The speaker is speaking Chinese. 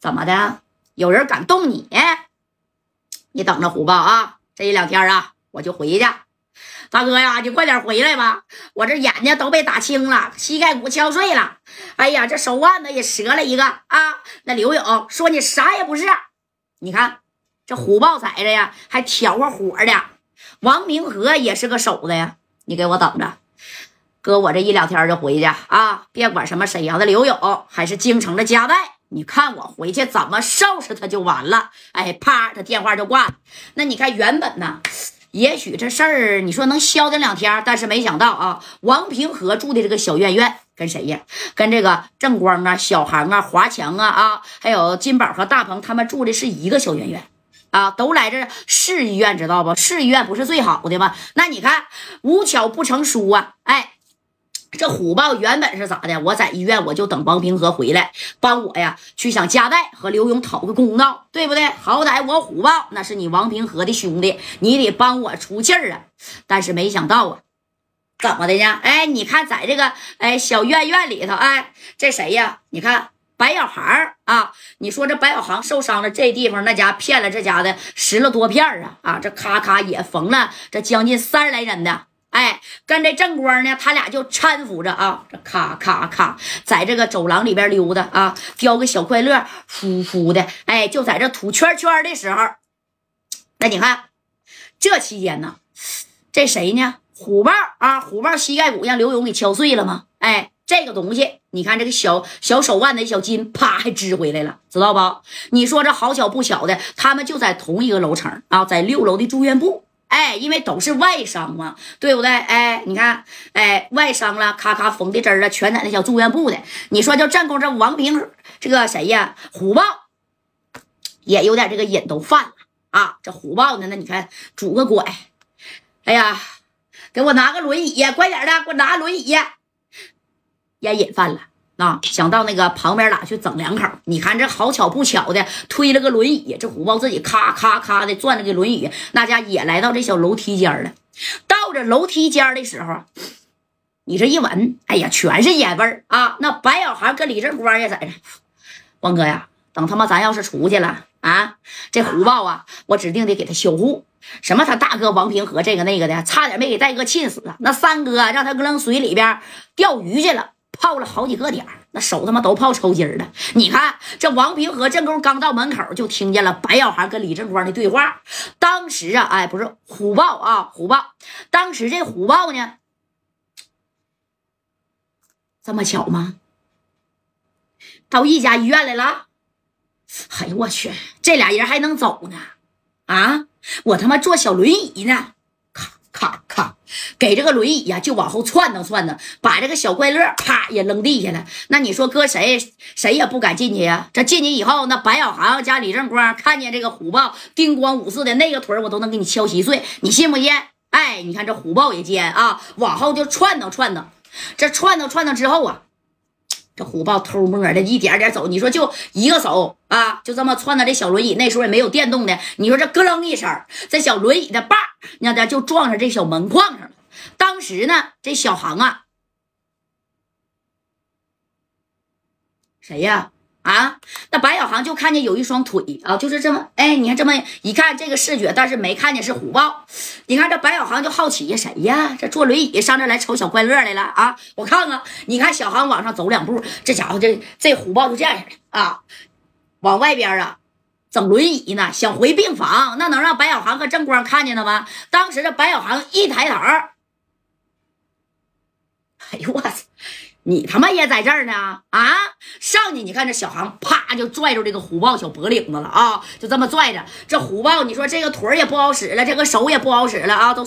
怎么的？有人敢动你？你等着虎豹啊！这一两天啊，我就回去。大哥呀，你快点回来吧！我这眼睛都被打青了，膝盖骨敲碎了，哎呀，这手腕子也折了一个啊！那刘勇说你啥也不是，你看这虎豹崽子呀，还挑着火的。王明和也是个手子呀，你给我等着，哥，我这一两天就回去啊！别管什么沈阳的刘勇，还是京城的加代，你看我回去怎么收拾他就完了。哎，啪，他电话就挂。那你看原本呢？也许这事儿你说能消停两天，但是没想到啊，王平和住的这个小院院跟谁呀？跟这个正光啊、小航啊、华强啊啊，还有金宝和大鹏他们住的是一个小院院啊，都来这市医院，知道不？市医院不是最好的吗？那你看无巧不成书啊，哎。这虎豹原本是咋的？我在医院，我就等王平和回来帮我呀，去想加代和刘勇讨个公道，对不对？好歹我虎豹那是你王平和的兄弟，你得帮我出气儿啊！但是没想到啊，怎么的呢？哎，你看在这个哎小院院里头，哎，这谁呀？你看白小航啊！你说这白小航受伤了，这地方那家骗了这家的十了多片啊！啊，这咔咔也缝了这将近三十来针的。哎，跟这正光呢，他俩就搀扶着啊，这咔咔咔，在这个走廊里边溜达啊，叼个小快乐，呼呼的，哎，就在这吐圈圈的时候，那你看，这期间呢，这谁呢？虎豹啊，虎豹膝盖骨让刘勇给敲碎了吗？哎，这个东西，你看这个小小手腕的小筋，啪，还支回来了，知道不？你说这好巧不巧的，他们就在同一个楼层啊，在六楼的住院部。哎，因为都是外伤嘛，对不对？哎，你看，哎，外伤了，咔咔缝的针儿啊，全在那小住院部的。你说，就战功这王平，这个谁呀？虎豹也有点这个瘾都犯了啊。这虎豹呢，那你看拄个拐，哎呀，给我拿个轮椅呀，快点的，给我拿轮椅，烟瘾犯了。啊，想到那个旁边哪去整两口？你看这好巧不巧的，推了个轮椅，这虎豹自己咔咔咔的转了个轮椅，那家也来到这小楼梯间了。到这楼梯间的时候，你这一闻，哎呀，全是烟味儿啊！那白小航跟李正光也在这。王哥呀，等他妈咱要是出去了啊，这虎豹啊，我指定得给他修护。什么他大哥王平和这个那个的，差点没给戴哥气死了。那三哥让他扔水里边钓鱼去了。泡了好几个点那手他妈都泡抽筋了。你看这王平和正宫刚到门口，就听见了白小航跟李正光的对话。当时啊，哎，不是虎豹啊，虎豹。当时这虎豹呢，这么巧吗？到一家医院来了。哎呦我去，这俩人还能走呢？啊，我他妈坐小轮椅呢。咔咔，给这个轮椅呀，就往后窜腾窜腾，把这个小怪乐啪也扔地下了。那你说搁谁，谁也不敢进去呀。这进去以后，那白小航加李正光看见这个虎豹叮咣五四的那个腿我都能给你敲稀碎，你信不信？哎，你看这虎豹也尖啊，往后就窜腾窜腾，这窜腾窜腾之后啊。虎豹偷摸的一点点走，你说就一个手啊，就这么窜到这小轮椅。那时候也没有电动的，你说这咯楞一声，这小轮椅的把那家就撞上这小门框上了。当时呢，这小航啊，谁呀？啊那白小航就看见有一双腿啊，就是这么哎，你看这么一看这个视觉，但是没看见是虎豹。你看这白小航就好奇呀，谁呀？这坐轮椅上这来瞅小快乐来了啊？我看看，你看小航往上走两步，这家伙这这虎豹就这样式的啊，往外边啊整轮椅呢，想回病房，那能让白小航和正光看见他吗？当时这白小航一抬头，哎呦我操！你他妈也在这儿呢啊！上去，你看这小航啪就拽住这个虎豹小脖领子了啊！就这么拽着，这虎豹你说这个腿也不好使了，这个手也不好使了啊！都。